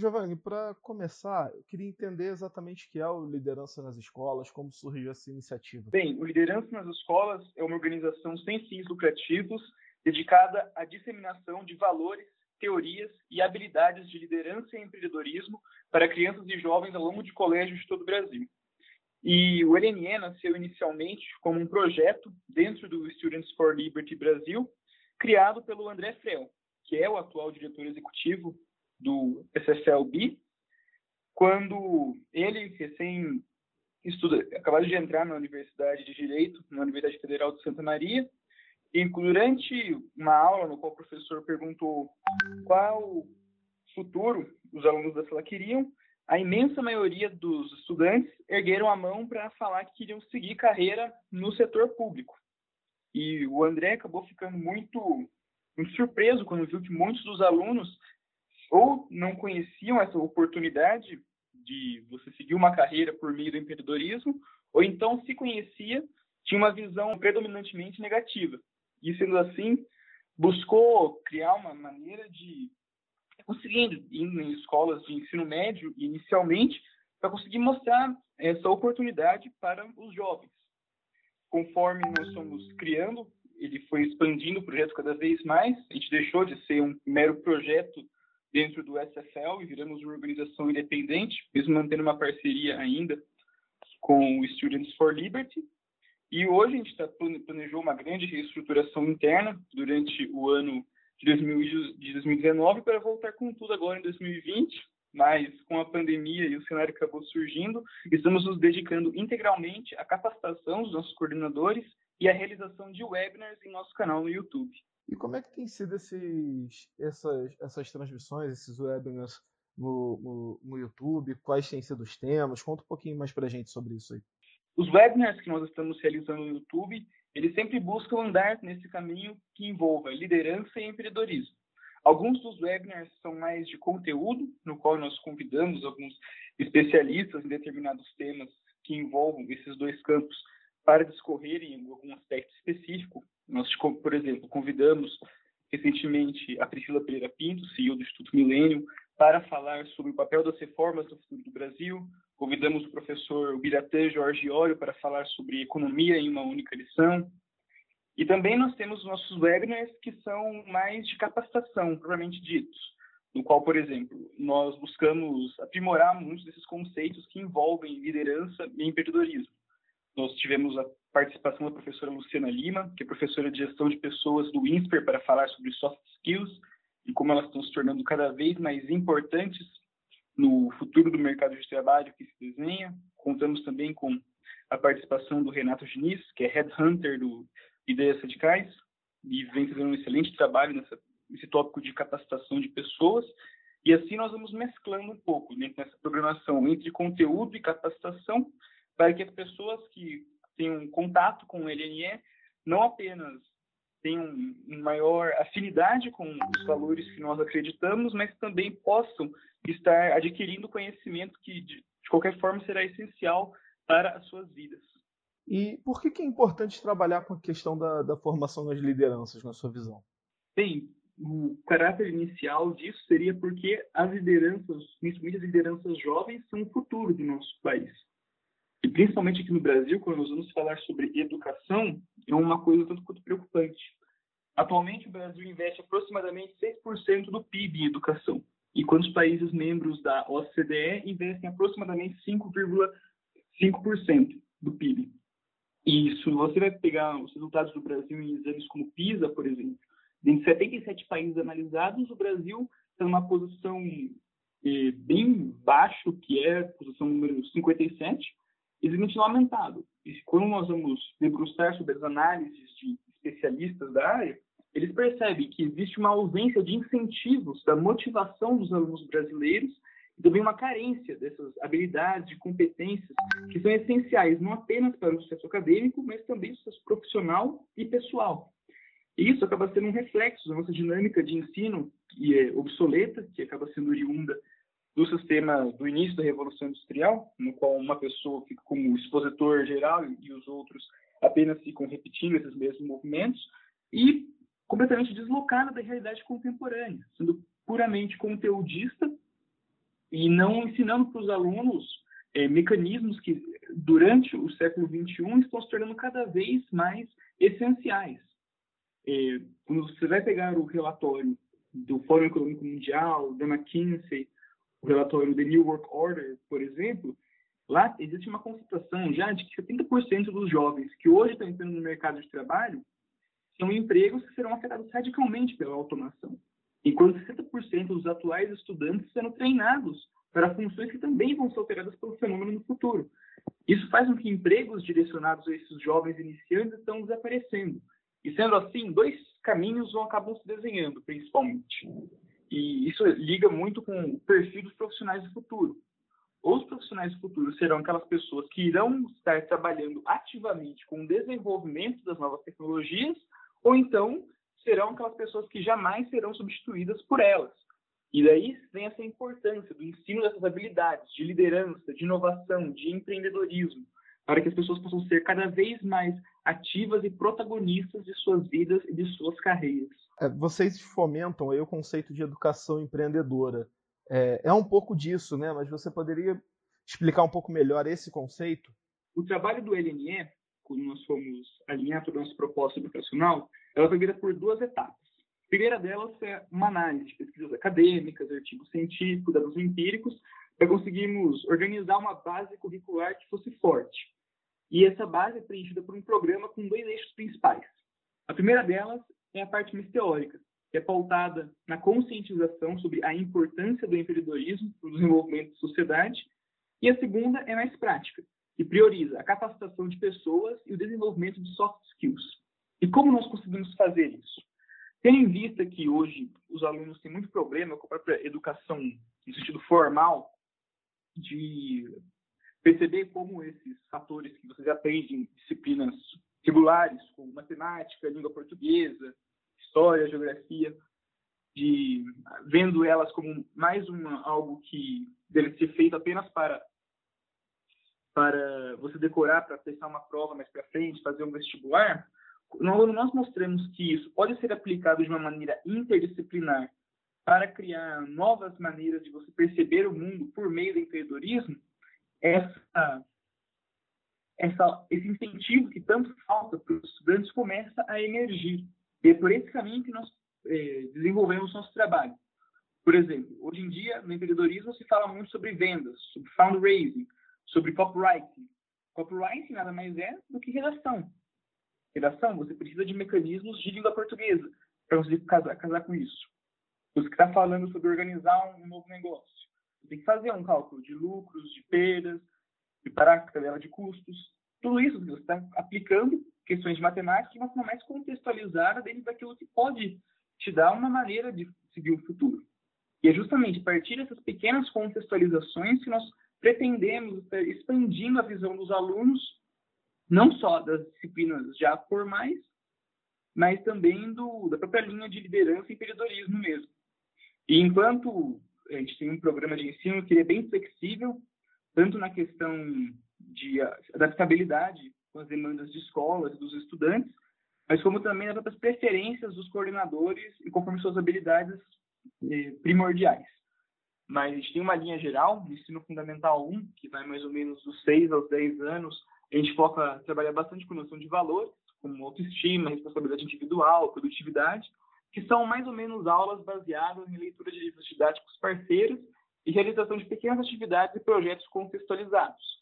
Giovanni, para começar, eu queria entender exatamente o que é o Liderança nas Escolas, como surgiu essa iniciativa. Bem, o Liderança nas Escolas é uma organização sem fins lucrativos dedicada à disseminação de valores, teorias e habilidades de liderança e empreendedorismo para crianças e jovens ao longo de colégios de todo o Brasil. E o LNE nasceu inicialmente como um projeto dentro do Students for Liberty Brasil, criado pelo André Frel, que é o atual diretor executivo do SFLB, quando ele, recém estuda, acabado de entrar na Universidade de Direito, na Universidade Federal de Santa Maria, e durante uma aula no qual o professor perguntou qual futuro os alunos da sala queriam, a imensa maioria dos estudantes ergueram a mão para falar que queriam seguir carreira no setor público. E o André acabou ficando muito, muito surpreso quando viu que muitos dos alunos ou não conheciam essa oportunidade de você seguir uma carreira por meio do empreendedorismo, ou então se conhecia, tinha uma visão predominantemente negativa. E sendo assim, buscou criar uma maneira de conseguindo ir em escolas de ensino médio inicialmente para conseguir mostrar essa oportunidade para os jovens. Conforme nós fomos criando, ele foi expandindo o projeto cada vez mais. A gente deixou de ser um mero projeto dentro do SFL e viramos uma organização independente, mesmo mantendo uma parceria ainda com o Students for Liberty. E hoje a gente tá, planejou uma grande reestruturação interna durante o ano de, 2019 para voltar com tudo agora em 2020, mas com a pandemia e o cenário que acabou surgindo, estamos nos dedicando integralmente à capacitação dos nossos coordenadores e à realização de webinars em nosso canal no YouTube. E como é que tem sido esses, essas, essas transmissões, esses webinars no, no, no YouTube? Quais têm sido os temas? Conta um pouquinho mais para a gente sobre isso aí. Os webinars que nós estamos realizando no YouTube, eles sempre buscam andar nesse caminho que envolva liderança e empreendedorismo. Alguns dos webinars são mais de conteúdo, no qual nós convidamos alguns especialistas em determinados temas que envolvam esses dois campos para discorrerem em algum aspecto específico. Nós, por exemplo, convidamos recentemente a Priscila Pereira Pinto, CEO do Instituto Milênio, para falar sobre o papel das reformas do futuro do Brasil. Convidamos o professor Biratã Jorge Olho para falar sobre economia em uma única lição. E também nós temos nossos webinars que são mais de capacitação, propriamente ditos, no qual, por exemplo, nós buscamos aprimorar muitos desses conceitos que envolvem liderança e empreendedorismo. Nós tivemos a participação da professora Luciana Lima, que é professora de gestão de pessoas do INSPER, para falar sobre soft skills e como elas estão se tornando cada vez mais importantes no futuro do mercado de trabalho que se desenha. Contamos também com a participação do Renato Diniz, que é headhunter do Ideias Radicais, e vem fazendo um excelente trabalho nessa, nesse tópico de capacitação de pessoas. E assim nós vamos mesclando um pouco dentro dessa programação entre conteúdo e capacitação, para que as pessoas que tenham contato com o LNE não apenas tenham maior afinidade com os valores que nós acreditamos, mas também possam estar adquirindo conhecimento que, de, qualquer forma, será essencial para as suas vidas. E por que, que é importante trabalhar com a questão da, da formação das lideranças, na sua visão? Bem, o caráter inicial disso seria porque as lideranças, principalmente as lideranças jovens, são o futuro do nosso país. E principalmente aqui no Brasil, quando nós vamos falar sobre educação, é uma coisa tanto quanto preocupante. Atualmente, o Brasil investe aproximadamente 6% do PIB em educação, enquanto os países membros da OCDE investem aproximadamente 5,5% do PIB. E se você vai pegar os resultados do Brasil em exames como PISA, por exemplo, dentre 77 países analisados, o Brasil está numa posição eh, bem baixo, que é a posição número 57, extremamente lamentável. E quando nós vamos debruçar sobre as análises de especialistas da área, eles percebem que existe uma ausência de incentivos da motivação dos alunos brasileiros e também uma carência dessas habilidades e competências que são essenciais não apenas para o sucesso acadêmico, mas também o sucesso profissional e pessoal. E isso acaba sendo um reflexo da nossa dinâmica de ensino, que é obsoleta, que acaba sendo oriunda do sistema do início da Revolução Industrial, no qual uma pessoa fica como expositor geral e os outros apenas ficam repetindo esses mesmos movimentos, e completamente deslocada da realidade contemporânea, sendo puramente conteudista e não ensinando para os alunos é, mecanismos que, durante o século XXI, estão se tornando cada vez mais essenciais. É, quando você vai pegar o relatório do Fórum Econômico Mundial, da McKinsey, o relatório do New Work Order, por exemplo, lá existe uma constatação já de que 70% dos jovens que hoje estão entrando no mercado de trabalho são empregos que serão afetados radicalmente pela automação, enquanto 60% dos atuais estudantes serão treinados para funções que também vão ser alteradas pelo fenômeno no futuro. Isso faz com que empregos direcionados a esses jovens iniciantes estão desaparecendo. E sendo assim, dois caminhos vão acabam se desenhando, principalmente. E isso liga muito com o perfil dos profissionais do futuro. Os profissionais do futuro serão aquelas pessoas que irão estar trabalhando ativamente com o desenvolvimento das novas tecnologias, ou então serão aquelas pessoas que jamais serão substituídas por elas. E daí vem essa importância do ensino dessas habilidades de liderança, de inovação, de empreendedorismo, para que as pessoas possam ser cada vez mais ativas e protagonistas de suas vidas e de suas carreiras. É, vocês fomentam aí o conceito de educação empreendedora. É, é um pouco disso, né? Mas você poderia explicar um pouco melhor esse conceito? O trabalho do LNE, quando nós fomos alinhar toda a nossa proposta educacional, ela foi vista por duas etapas. A primeira delas é uma análise de pesquisas acadêmicas, artigos científicos, dados empíricos, para conseguirmos organizar uma base curricular que fosse forte. E essa base é preenchida por um programa com dois eixos principais. A primeira delas é a parte mais teórica, que é pautada na conscientização sobre a importância do empreendedorismo para o desenvolvimento da sociedade, e a segunda é mais prática, que prioriza a capacitação de pessoas e o desenvolvimento de soft skills. E como nós conseguimos fazer isso? Tendo em vista que hoje os alunos têm muito problema com a própria educação no sentido formal, de perceber como esses fatores que vocês aprendem em disciplinas regulares, como matemática, língua portuguesa, história, geografia, de vendo elas como mais uma algo que deve ser feito apenas para para você decorar para prestar uma prova mais para frente, fazer um vestibular, nós mostramos que isso pode ser aplicado de uma maneira interdisciplinar para criar novas maneiras de você perceber o mundo por meio do empreendedorismo, essa, essa, esse incentivo que tanto falta para os estudantes começa a emergir. E é por esse caminho que nós é, desenvolvemos nosso trabalho. Por exemplo, hoje em dia, no empreendedorismo se fala muito sobre vendas, sobre fundraising, sobre copywriting. Copywriting nada mais é do que redação. Redação, você precisa de mecanismos de língua portuguesa para conseguir casar, casar com isso. Você está falando sobre organizar um novo negócio. Você tem que fazer um cálculo de lucros, de perdas, preparar a tabela de custos. Tudo isso você está aplicando questões de matemática de uma forma mais contextualizada dentro daquilo que pode te dar uma maneira de seguir o futuro. E é justamente a partir dessas pequenas contextualizações que nós pretendemos expandindo a visão dos alunos, não só das disciplinas já formais, mas também do, da própria linha de liderança e empreendedorismo mesmo. E enquanto a gente tem um programa de ensino que é bem flexível, tanto na questão de adaptabilidade com as demandas de escolas e dos estudantes, mas como também nas próprias preferências dos coordenadores e conforme suas habilidades eh, primordiais. Mas a gente tem uma linha geral, no ensino fundamental 1, que vai mais ou menos dos 6 aos 10 anos, a gente foca, trabalha bastante com noção de valores, como autoestima, responsabilidade individual, produtividade, que são mais ou menos aulas baseadas em leitura de livros didáticos parceiros e realização de pequenas atividades e projetos contextualizados.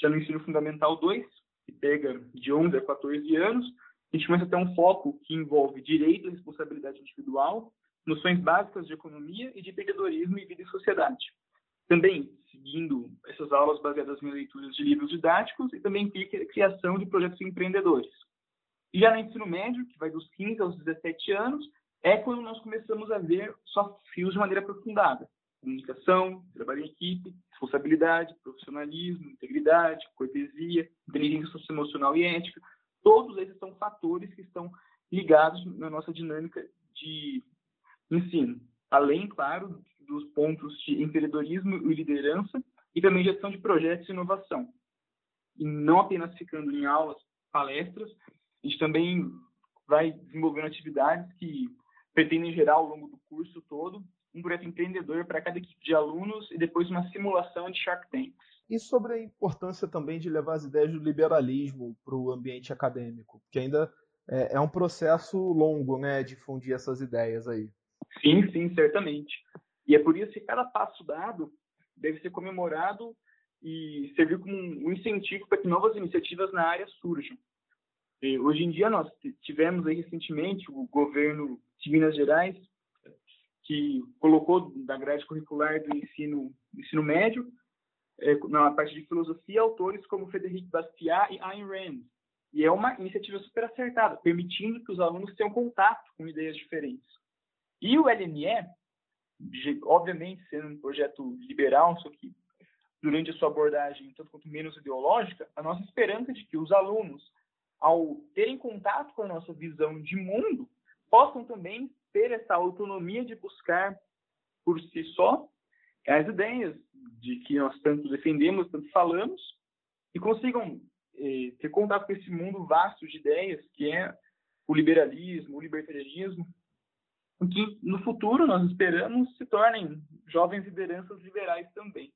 Já no ensino fundamental 2, que pega de 11 a 14 anos, a gente começa a ter um foco que envolve direito e responsabilidade individual, noções básicas de economia e de empreendedorismo e vida em sociedade. Também seguindo essas aulas baseadas em leituras de livros didáticos e também a criação de projetos empreendedores. E já no ensino médio, que vai dos 15 aos 17 anos, é quando nós começamos a ver soft skills de maneira aprofundada. Comunicação, trabalho em equipe, responsabilidade, profissionalismo, integridade, cortesia, inteligência socioemocional e ética. Todos esses são fatores que estão ligados na nossa dinâmica de ensino. Além, claro, dos pontos de empreendedorismo e liderança e também gestão de projetos e inovação. E não apenas ficando em aulas, palestras, a gente também vai desenvolvendo atividades que pretendem gerar ao longo do curso todo um projeto empreendedor para cada equipe de alunos e depois uma simulação de Shark Tanks. E sobre a importância também de levar as ideias do liberalismo para o ambiente acadêmico, que ainda é, é, um processo longo, né, difundir essas ideias aí. Sim, sim, certamente. E é por isso que cada passo dado deve ser comemorado e servir como um incentivo para que novas iniciativas na área surjam. Hoje em dia nós tivemos aí recentemente o governo de Minas Gerais que colocou da grade curricular do ensino ensino médio é, na parte de filosofia autores como Frederic Bastiat e Ayn Rand. E é uma iniciativa super acertada, permitindo que os alunos tenham contato com ideias diferentes. E o LME, obviamente sendo um projeto liberal, só que durante a sua abordagem tanto quanto menos ideológica, a nossa esperança é de que os alunos, ao terem contato com a nossa visão de mundo, possam também ter essa autonomia de buscar por si só as ideias de que nós tanto defendemos, tanto falamos, e consigam eh, ter contato com esse mundo vasto de ideias que é o liberalismo, o libertarianismo, que no futuro nós esperamos se tornem jovens lideranças liberais também.